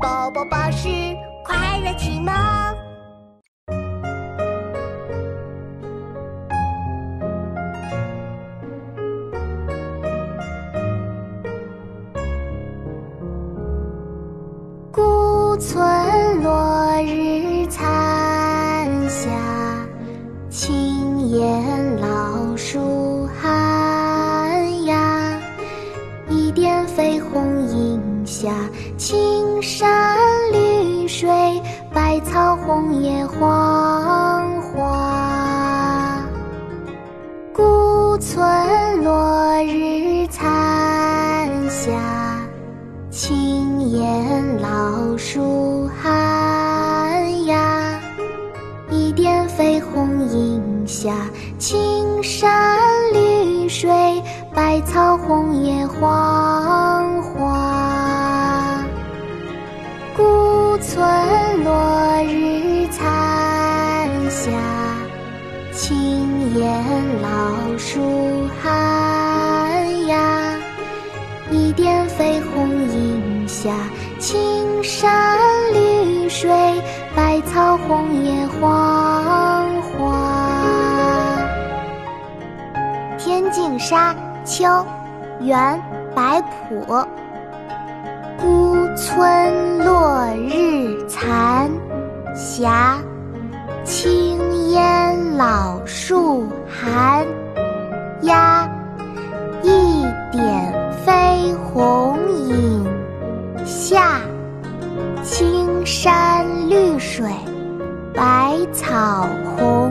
宝宝巴士快乐启蒙。孤村落日残青山绿水，百草红叶黄花。古村落日残霞，青烟老树寒鸦。一点绯红映下青山绿水，百草红叶黄青烟老树寒鸦。一点绯红映下青山绿水，百草红叶黄花。《天净沙·秋》元·白朴。孤村落日残霞，青老树寒鸦。一点飞红影下，青山绿水，百草红